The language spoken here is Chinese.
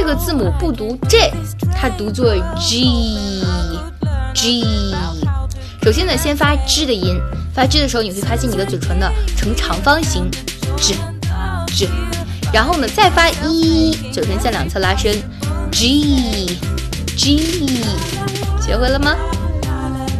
这个字母不读 J，它读作 G G。首先呢，先发 G 的音，发 G 的时候，你会发现你的嘴唇呢呈长方形，G G。然后呢，再发 E，嘴唇向两侧拉伸，G G。学会了吗？